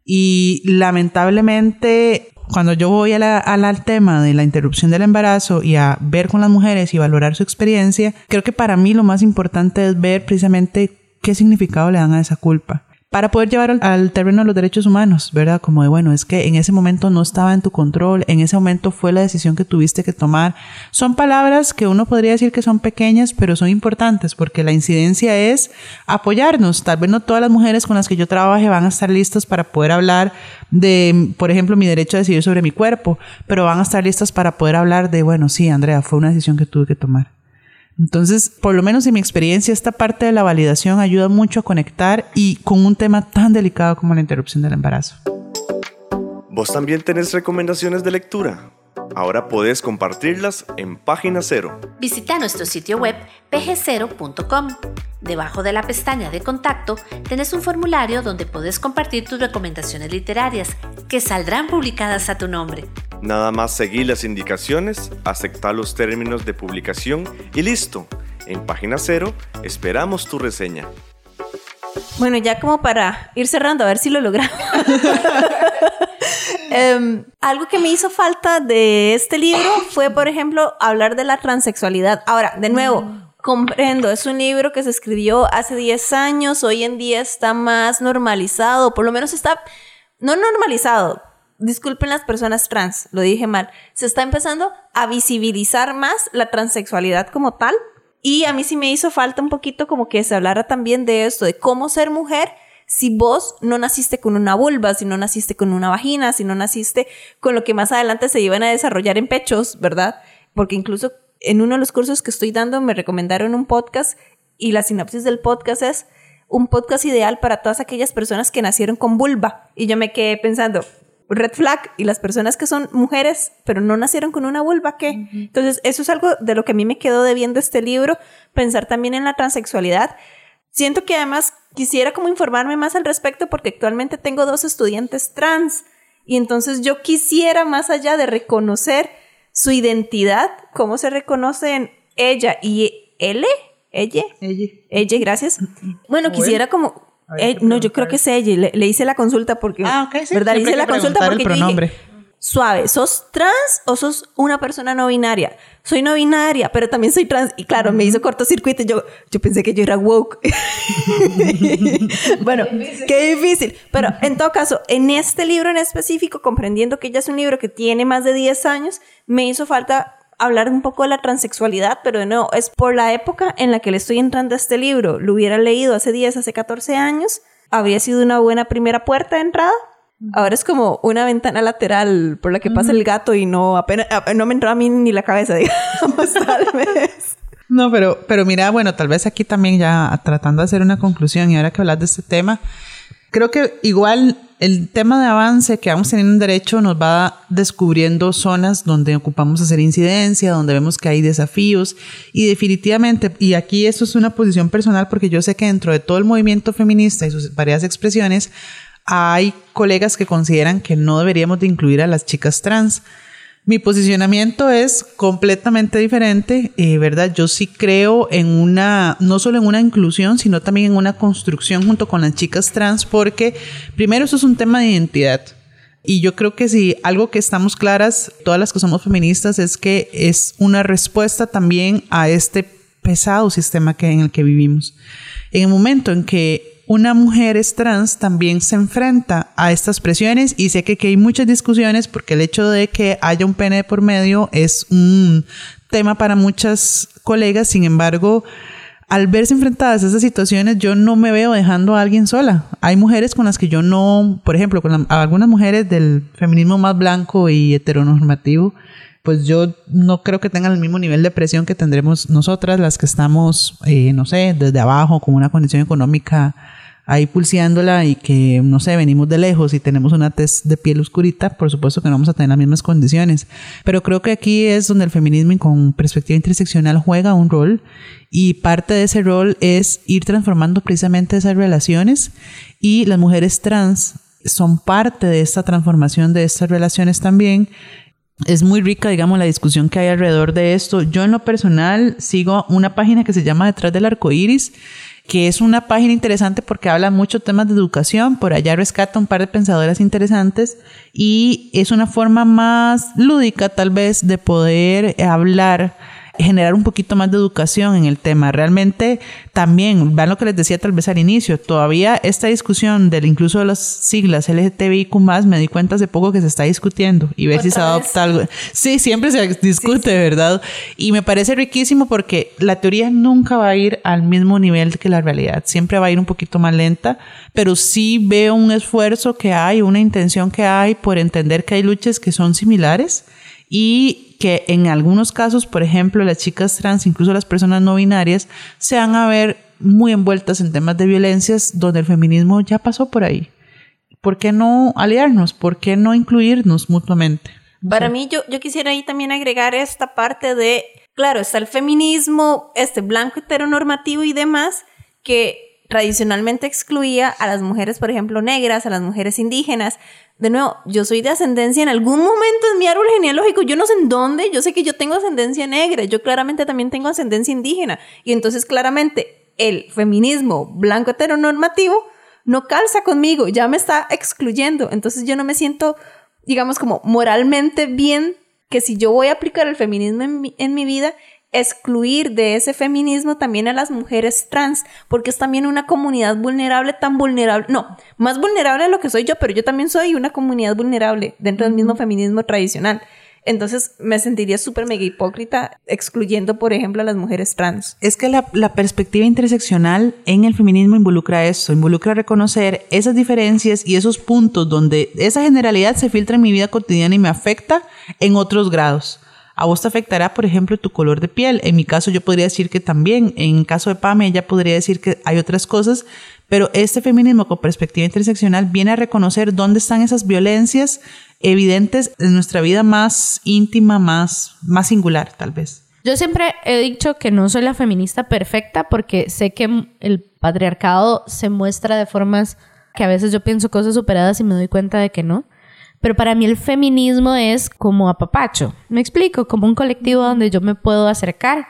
Y lamentablemente, cuando yo voy a la, al tema de la interrupción del embarazo y a ver con las mujeres y valorar su experiencia, creo que para mí lo más importante es ver precisamente qué significado le dan a esa culpa para poder llevar al, al, terreno de los derechos humanos, ¿verdad? Como de, bueno, es que en ese momento no estaba en tu control, en ese momento fue la decisión que tuviste que tomar. Son palabras que uno podría decir que son pequeñas, pero son importantes porque la incidencia es apoyarnos. Tal vez no todas las mujeres con las que yo trabaje van a estar listas para poder hablar de, por ejemplo, mi derecho a decidir sobre mi cuerpo, pero van a estar listas para poder hablar de, bueno, sí, Andrea, fue una decisión que tuve que tomar. Entonces, por lo menos en mi experiencia, esta parte de la validación ayuda mucho a conectar y con un tema tan delicado como la interrupción del embarazo. ¿Vos también tenés recomendaciones de lectura? Ahora podés compartirlas en Página Cero. Visita nuestro sitio web pgcero.com. Debajo de la pestaña de contacto tenés un formulario donde podés compartir tus recomendaciones literarias que saldrán publicadas a tu nombre. Nada más seguir las indicaciones, aceptar los términos de publicación y listo. En Página Cero esperamos tu reseña. Bueno, ya como para ir cerrando, a ver si lo logramos. um, algo que me hizo falta de este libro fue, por ejemplo, hablar de la transexualidad. Ahora, de nuevo, mm. comprendo, es un libro que se escribió hace 10 años, hoy en día está más normalizado, por lo menos está, no normalizado, disculpen las personas trans, lo dije mal, se está empezando a visibilizar más la transexualidad como tal. Y a mí sí me hizo falta un poquito como que se hablara también de esto, de cómo ser mujer si vos no naciste con una vulva, si no naciste con una vagina, si no naciste con lo que más adelante se iban a desarrollar en pechos, ¿verdad? Porque incluso en uno de los cursos que estoy dando me recomendaron un podcast y la sinopsis del podcast es un podcast ideal para todas aquellas personas que nacieron con vulva. Y yo me quedé pensando, red flag, y las personas que son mujeres, pero no nacieron con una vulva, ¿qué? Entonces, eso es algo de lo que a mí me quedó debiendo este libro, pensar también en la transexualidad. Siento que además quisiera como informarme más al respecto porque actualmente tengo dos estudiantes trans y entonces yo quisiera más allá de reconocer su identidad, cómo se reconocen ella y él, ella, Ella. ella, gracias. Bueno, ¿O quisiera como Eh, no, yo creo que es ella. Le, le hice la consulta porque. Ah, ok, sí. ¿Verdad? Le hice la consulta porque yo dije, suave, ¿sos trans o sos una persona no binaria? Soy no binaria, pero también soy trans. Y claro, me hizo cortocircuito. Yo, yo pensé que yo era woke. bueno, qué difícil. Pero en todo caso, en este libro en específico, comprendiendo que ya es un libro que tiene más de 10 años, me hizo falta hablar un poco de la transexualidad, pero de nuevo, es por la época en la que le estoy entrando a este libro. Lo hubiera leído hace 10, hace 14 años, habría sido una buena primera puerta de entrada. Ahora es como una ventana lateral por la que pasa el gato y no apenas no me entró a mí ni la cabeza, digamos, tal vez. No, pero, pero mira, bueno, tal vez aquí también ya tratando de hacer una conclusión y ahora que hablas de este tema, creo que igual el tema de avance que vamos teniendo en derecho nos va descubriendo zonas donde ocupamos hacer incidencia, donde vemos que hay desafíos y definitivamente, y aquí esto es una posición personal porque yo sé que dentro de todo el movimiento feminista y sus varias expresiones, hay colegas que consideran que no deberíamos de incluir a las chicas trans. Mi posicionamiento es completamente diferente, eh, ¿verdad? Yo sí creo en una, no solo en una inclusión, sino también en una construcción junto con las chicas trans, porque primero eso es un tema de identidad. Y yo creo que si algo que estamos claras, todas las que somos feministas, es que es una respuesta también a este pesado sistema que, en el que vivimos. En el momento en que una mujer es trans también se enfrenta a estas presiones y sé que, hay muchas discusiones porque el hecho de que haya un pene por medio es un tema para muchas colegas, sin embargo, al verse enfrentadas a esas situaciones, yo no me veo dejando a alguien sola. Hay mujeres con las que yo no, por ejemplo, con algunas mujeres del feminismo más blanco y heteronormativo, pues yo no creo que tengan el mismo nivel de presión que tendremos nosotras, las que estamos, eh, no sé, desde abajo, con una condición económica ahí pulseándola y que, no sé, venimos de lejos y tenemos una tez de piel oscurita, por supuesto que no vamos a tener las mismas condiciones. Pero creo que aquí es donde el feminismo con perspectiva interseccional juega un rol y parte de ese rol es ir transformando precisamente esas relaciones y las mujeres trans son parte de esta transformación de estas relaciones también es muy rica, digamos, la discusión que hay alrededor de esto. Yo en lo personal sigo una página que se llama Detrás del Arco Iris, que es una página interesante porque habla mucho temas de educación. Por allá rescata un par de pensadoras interesantes y es una forma más lúdica, tal vez, de poder hablar generar un poquito más de educación en el tema. Realmente también, vean lo que les decía tal vez al inicio, todavía esta discusión del incluso de las siglas LGTBIQ+, me di cuenta hace poco que se está discutiendo y ver si se ¿Otra adopta algo. Sí, siempre se discute, ¿verdad? Y me parece riquísimo porque la teoría nunca va a ir al mismo nivel que la realidad, siempre va a ir un poquito más lenta, pero sí veo un esfuerzo que hay, una intención que hay por entender que hay luchas que son similares y que en algunos casos, por ejemplo, las chicas trans, incluso las personas no binarias, se van a ver muy envueltas en temas de violencias donde el feminismo ya pasó por ahí. ¿Por qué no aliarnos? ¿Por qué no incluirnos mutuamente? Para mí, yo, yo quisiera ahí también agregar esta parte de, claro, está el feminismo, este blanco heteronormativo y demás, que tradicionalmente excluía a las mujeres, por ejemplo, negras, a las mujeres indígenas. De nuevo, yo soy de ascendencia en algún momento en mi árbol genealógico, yo no sé en dónde, yo sé que yo tengo ascendencia negra, yo claramente también tengo ascendencia indígena. Y entonces claramente el feminismo blanco heteronormativo no calza conmigo, ya me está excluyendo. Entonces yo no me siento, digamos, como moralmente bien que si yo voy a aplicar el feminismo en mi, en mi vida, excluir de ese feminismo también a las mujeres trans, porque es también una comunidad vulnerable, tan vulnerable, no, más vulnerable de lo que soy yo, pero yo también soy una comunidad vulnerable dentro del mismo feminismo tradicional. Entonces me sentiría súper mega hipócrita excluyendo, por ejemplo, a las mujeres trans. Es que la, la, perspectiva interseccional en el feminismo involucra eso, involucra reconocer esas diferencias y esos puntos donde esa generalidad se filtra en mi vida cotidiana y me afecta en otros grados. A vos te afectará, por ejemplo, tu color de piel. En mi caso, yo podría decir que también. En caso de Pame, ella podría decir que hay otras cosas. Pero este feminismo con perspectiva interseccional viene a reconocer dónde están esas violencias evidentes en nuestra vida más íntima, más, más singular, tal vez. Yo siempre he dicho que no soy la feminista perfecta porque sé que el patriarcado se muestra de formas que a veces yo pienso cosas superadas y me doy cuenta de que no. Pero para mí el feminismo es como apapacho. Me explico, como un colectivo donde yo me puedo acercar.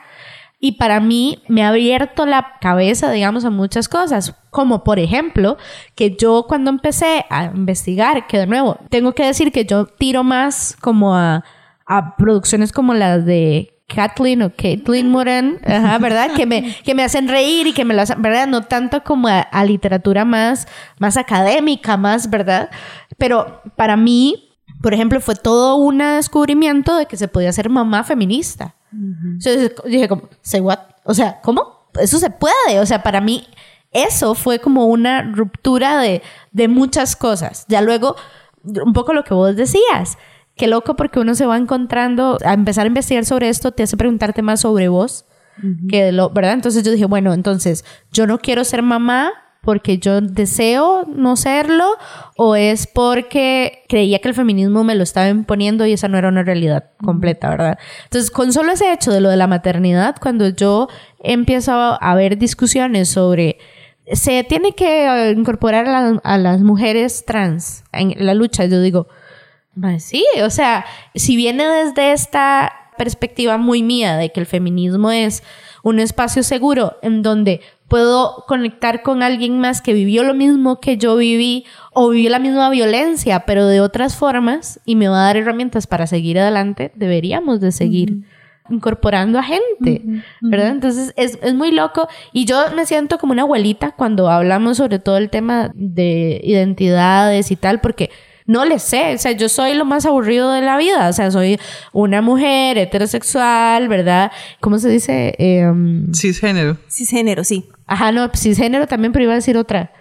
Y para mí me ha abierto la cabeza, digamos, a muchas cosas. Como por ejemplo, que yo cuando empecé a investigar, que de nuevo, tengo que decir que yo tiro más como a, a producciones como las de Kathleen o Caitlin Moran, ¿verdad? que, me, que me hacen reír y que me lo hacen, ¿verdad? No tanto como a, literatura más, más académica, más, ¿verdad? Pero para mí, por ejemplo, fue todo un descubrimiento de que se podía ser mamá feminista. Entonces dije como, say what? O sea, ¿cómo? Eso se puede. O sea, para mí eso fue como una ruptura de, de muchas cosas. Ya luego, un poco lo que vos decías qué loco porque uno se va encontrando, a empezar a investigar sobre esto, te hace preguntarte más sobre vos, que lo, ¿verdad? Entonces yo dije, bueno, entonces yo no quiero ser mamá porque yo deseo no serlo o es porque creía que el feminismo me lo estaba imponiendo y esa no era una realidad completa, ¿verdad? Entonces, con solo ese hecho de lo de la maternidad, cuando yo empiezo a ver discusiones sobre se tiene que incorporar a, a las mujeres trans en la lucha, yo digo, Sí, o sea, si viene desde esta perspectiva muy mía de que el feminismo es un espacio seguro en donde puedo conectar con alguien más que vivió lo mismo que yo viví o vivió la misma violencia, pero de otras formas y me va a dar herramientas para seguir adelante, deberíamos de seguir. incorporando a gente, ¿verdad? Entonces es, es, muy loco y yo me siento como una abuelita cuando hablamos sobre todo el tema de identidades y tal, porque no le sé, o sea, yo soy lo más aburrido de la vida, o sea, soy una mujer heterosexual, ¿verdad? ¿Cómo se dice? Eh, cisgénero. Cisgénero, sí. Ajá, no, cisgénero también, pero iba a decir otra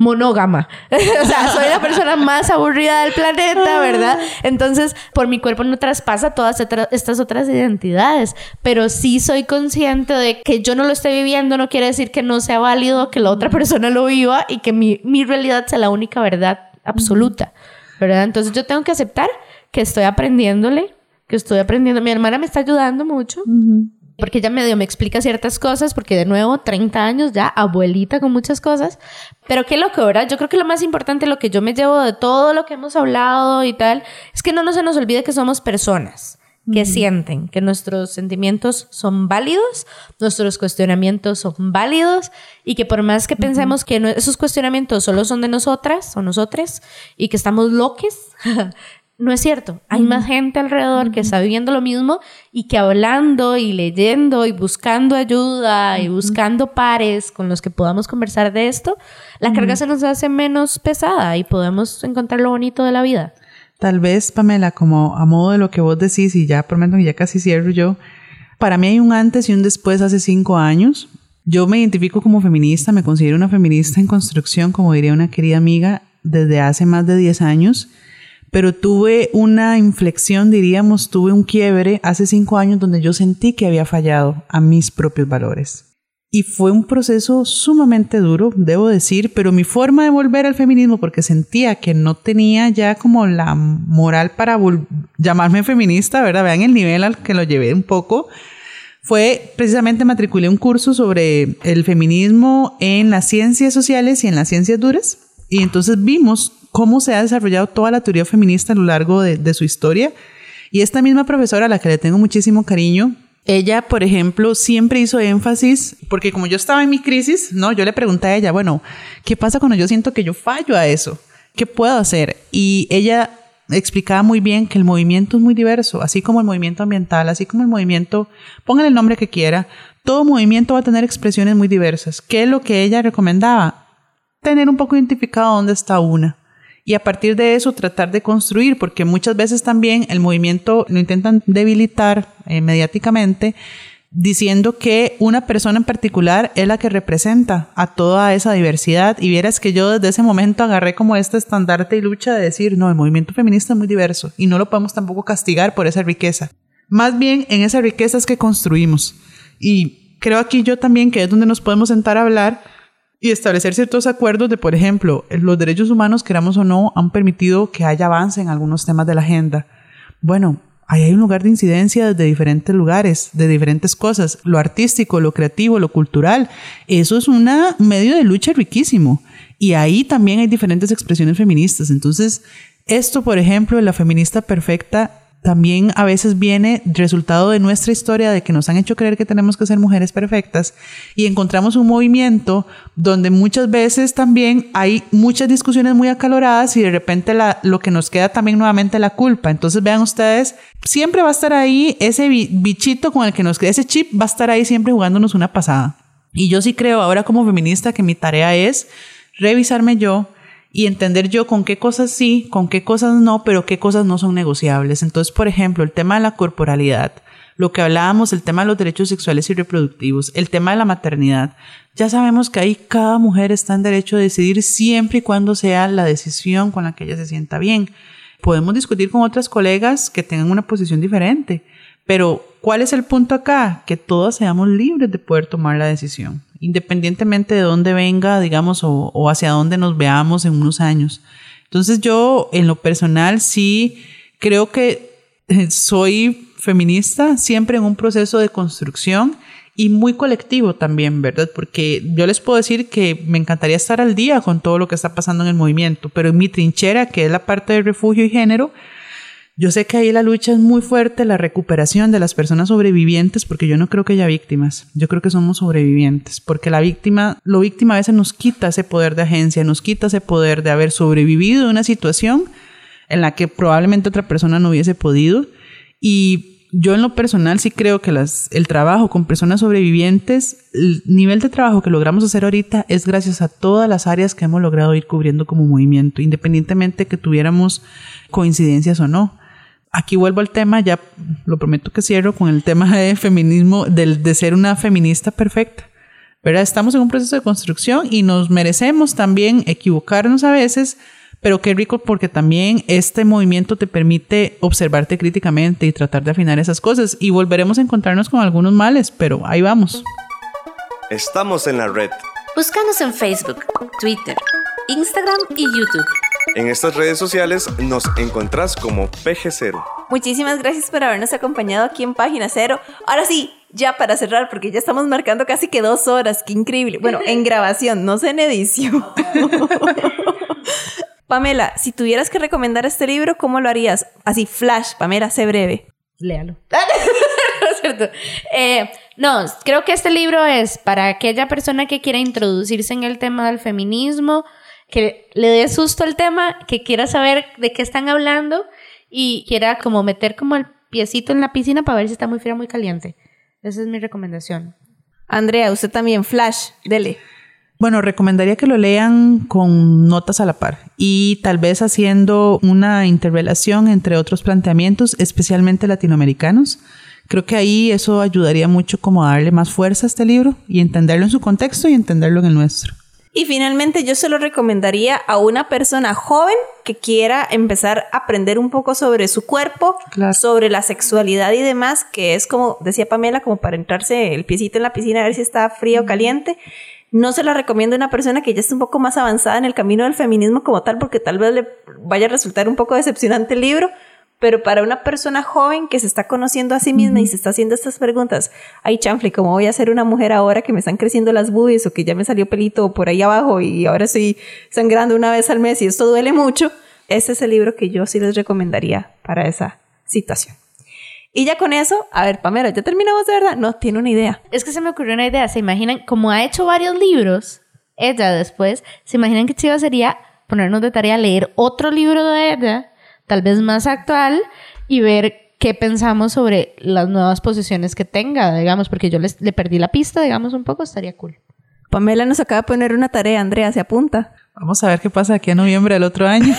monógama. o sea, soy la persona más aburrida del planeta, ¿verdad? Entonces, por mi cuerpo no traspasa todas estas otras identidades, pero sí soy consciente de que yo no lo esté viviendo, no quiere decir que no sea válido que la otra persona lo viva y que mi, mi realidad sea la única verdad absoluta. ¿Verdad? Entonces yo tengo que aceptar que estoy aprendiéndole, que estoy aprendiendo. Mi hermana me está ayudando mucho. Porque ella medio me explica ciertas cosas, porque de nuevo, 30 años ya, abuelita con muchas cosas. Pero qué loco, ¿verdad? Yo creo que lo más importante, lo que yo me llevo de todo lo que hemos hablado y tal, es que no nos se nos olvide que somos personas que sienten, que nuestros sentimientos son válidos, nuestros cuestionamientos son válidos y que por más que pensemos que esos cuestionamientos solo son de nosotras o nosotros y que estamos loques, no es cierto. Hay más gente alrededor que está viviendo lo mismo y que hablando y leyendo y buscando ayuda y buscando pares con los que podamos conversar de esto, la carga se nos hace menos pesada y podemos encontrar lo bonito de la vida. Tal vez, Pamela, como a modo de lo que vos decís, y ya prometo que ya casi cierro yo, para mí hay un antes y un después hace cinco años. Yo me identifico como feminista, me considero una feminista en construcción, como diría una querida amiga, desde hace más de diez años, pero tuve una inflexión, diríamos, tuve un quiebre hace cinco años donde yo sentí que había fallado a mis propios valores. Y fue un proceso sumamente duro, debo decir, pero mi forma de volver al feminismo, porque sentía que no tenía ya como la moral para llamarme feminista, ¿verdad? Vean el nivel al que lo llevé un poco. Fue precisamente matriculé un curso sobre el feminismo en las ciencias sociales y en las ciencias duras. Y entonces vimos cómo se ha desarrollado toda la teoría feminista a lo largo de, su historia. Y esta misma profesora, a la que le tengo muchísimo cariño, ella, por ejemplo, siempre hizo énfasis, porque como yo estaba en mi crisis, ¿no? Yo le pregunté a ella, bueno, ¿qué pasa cuando yo siento que yo fallo a eso? ¿Qué puedo hacer? Y ella explicaba muy bien que el movimiento es muy diverso, así como el movimiento ambiental, así como el movimiento, pongan el nombre que quiera, todo movimiento va a tener expresiones muy diversas. ¿Qué es lo que ella recomendaba? Tener un poco identificado dónde está una. Y a partir de eso tratar de construir, porque muchas veces también el movimiento lo intentan debilitar eh, mediáticamente diciendo que una persona en particular es la que representa a toda esa diversidad y vieras que yo desde ese momento agarré como este estandarte y lucha de decir, no, el movimiento feminista es muy diverso y no lo podemos tampoco castigar por esa riqueza. Más bien en esa riqueza es que construimos. Y creo aquí yo también que es donde nos podemos sentar a hablar y establecer ciertos acuerdos de, por ejemplo, los derechos humanos, queramos o no, han permitido que haya avance en algunos temas de la agenda. Bueno, ahí hay un lugar de incidencia desde diferentes lugares, de diferentes cosas, lo artístico, lo creativo, lo cultural. Eso es un medio de lucha riquísimo. Y ahí también hay diferentes expresiones feministas. Entonces, esto, por ejemplo, la feminista perfecta también a veces viene resultado de nuestra historia, de que nos han hecho creer que tenemos que ser mujeres perfectas y encontramos un movimiento donde muchas veces también hay muchas discusiones muy acaloradas y de repente la, lo que nos queda también nuevamente la culpa. Entonces vean ustedes, siempre va a estar ahí ese bichito con el que nos queda, ese chip va a estar ahí siempre jugándonos una pasada. Y yo sí creo ahora como feminista que mi tarea es revisarme yo, y entender yo con qué cosas sí, con qué cosas no, pero qué cosas no son negociables. Entonces, por ejemplo, el tema de la corporalidad, lo que hablábamos, el tema de los derechos sexuales y reproductivos, el tema de la maternidad. Ya sabemos que ahí cada mujer está en derecho a decidir siempre y cuando sea la decisión con la que ella se sienta bien. Podemos discutir con otras colegas que tengan una posición diferente, pero ¿cuál es el punto acá? Que todas seamos libres de poder tomar la decisión independientemente de dónde venga, digamos, o, hacia dónde nos veamos en unos años. Entonces yo, en lo personal, sí creo que eh, soy feminista, siempre en un proceso de construcción y muy colectivo también, ¿verdad? Porque yo les puedo decir que me encantaría estar al día con todo lo que está pasando en el movimiento, pero en mi trinchera, que es la parte de refugio y género, yo sé que ahí la lucha es muy fuerte, la recuperación de las personas sobrevivientes, porque yo no creo que haya víctimas, yo creo que somos sobrevivientes, porque la víctima, lo víctima a veces nos quita ese poder de agencia, nos quita ese poder de haber sobrevivido a una situación en la que probablemente otra persona no hubiese podido. Y yo en lo personal sí creo que las, el trabajo con personas sobrevivientes, el nivel de trabajo que logramos hacer ahorita es gracias a todas las áreas que hemos logrado ir cubriendo como movimiento, independientemente que tuviéramos coincidencias o no aquí vuelvo al tema, ya lo prometo que cierro con el tema de feminismo, de ser una feminista perfecta. ¿verdad? Estamos en un proceso de construcción y nos merecemos también equivocarnos a veces, pero qué rico porque también este movimiento te permite observarte críticamente y tratar de afinar esas cosas y volveremos a encontrarnos con algunos males, pero ahí vamos. Estamos en la red. Búscanos en Facebook, Twitter, Instagram y YouTube. En estas redes sociales nos encontrás como PG0. Muchísimas gracias por habernos acompañado aquí en Página Cero. Ahora sí, ya para cerrar, porque ya estamos marcando casi que dos horas, qué increíble. Bueno, en grabación, no sé en edición. Pamela, si tuvieras que recomendar este libro, ¿cómo lo harías? Así, flash, Pamela, sé breve. Léalo. no, eh, no, creo que este libro es para aquella persona que quiera introducirse en el tema del feminismo, que le dé susto al tema, que quiera saber de qué están hablando y quiera como meter como el piecito en la piscina para ver si está muy fría o muy caliente. Esa es mi recomendación. Andrea, usted también, Flash, dele. Bueno, recomendaría que lo lean con notas a la par y tal vez haciendo una interrelación entre otros planteamientos, especialmente latinoamericanos. Creo que ahí eso ayudaría mucho como a darle más fuerza a este libro y entenderlo en su contexto y entenderlo en el nuestro. Y finalmente yo se lo recomendaría a una persona joven que quiera empezar a aprender un poco sobre su cuerpo, sobre la sexualidad y demás, que es como decía Pamela, como para entrarse el piecito en la piscina a ver si está frío o caliente. No se la recomiendo a una persona que ya esté un poco más avanzada en el camino del feminismo como tal, porque tal vez le vaya a resultar un poco decepcionante el libro, pero para una persona joven que se está conociendo a sí misma y se está haciendo estas preguntas, ay chanfle, ¿cómo voy a ser una mujer ahora que me están creciendo las boobies o que ya me salió pelito por ahí abajo y ahora estoy sangrando una vez al mes y esto duele mucho? Ese es el libro que yo sí les recomendaría para esa situación. Y ya con eso, a ver, Pamela, ¿ya terminamos de verdad? No, tiene una idea. Es que se me ocurrió una idea. ¿Se imaginan? Como ha hecho varios libros, ella después, ¿se imaginan qué chido sería ponernos de tarea leer otro libro de ella tal vez más actual y ver qué pensamos sobre las nuevas posiciones que tenga, digamos, porque yo les, le perdí la pista, digamos, un poco, estaría cool. Pamela nos acaba de poner una tarea, Andrea, se apunta. Vamos a ver qué pasa aquí a noviembre del otro año.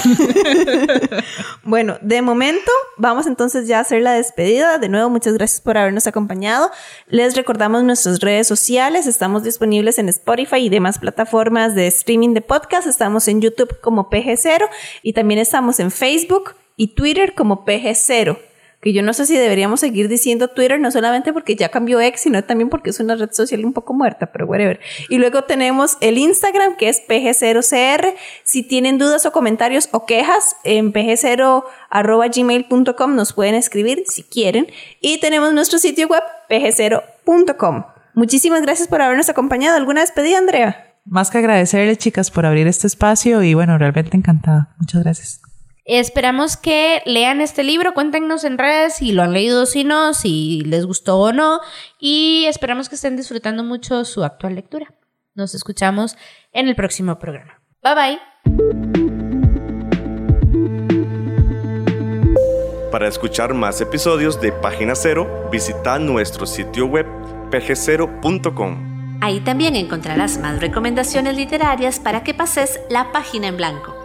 bueno, de momento vamos entonces ya a hacer la despedida. De nuevo, muchas gracias por habernos acompañado. Les recordamos nuestras redes sociales. Estamos disponibles en Spotify y demás plataformas de streaming de podcast. Estamos en YouTube como PG0 y también estamos en Facebook y Twitter como PG0 que yo no sé si deberíamos seguir diciendo Twitter, no solamente porque ya cambió X, sino también porque es una red social un poco muerta, pero whatever. Y luego tenemos el Instagram, que es pg0cr. Si tienen dudas o comentarios o quejas, en pg0.gmail.com nos pueden escribir si quieren. Y tenemos nuestro sitio web, pg0.com. Muchísimas gracias por habernos acompañado. ¿Alguna despedida, Andrea? Más que agradecerle, chicas, por abrir este espacio y bueno, realmente encantada. Muchas gracias. Esperamos que lean este libro, cuéntenos en redes si lo han leído, si no, si les gustó o no, y esperamos que estén disfrutando mucho su actual lectura. Nos escuchamos en el próximo programa. Bye bye. Para escuchar más episodios de Página Cero, visita nuestro sitio web pg0.com. Ahí también encontrarás más recomendaciones literarias para que pases la página en blanco.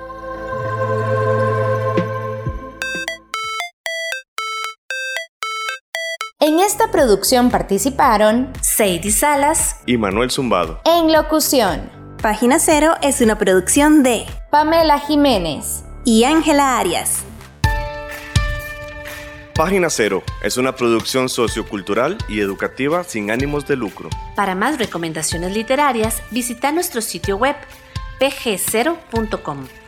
En esta producción participaron Sadie Salas y Manuel Zumbado. En locución. Página Cero es una producción de Pamela Jiménez y Ángela Arias. Página Cero es una producción sociocultural y educativa sin ánimos de lucro. Para más recomendaciones literarias, visita nuestro sitio web pg0.com.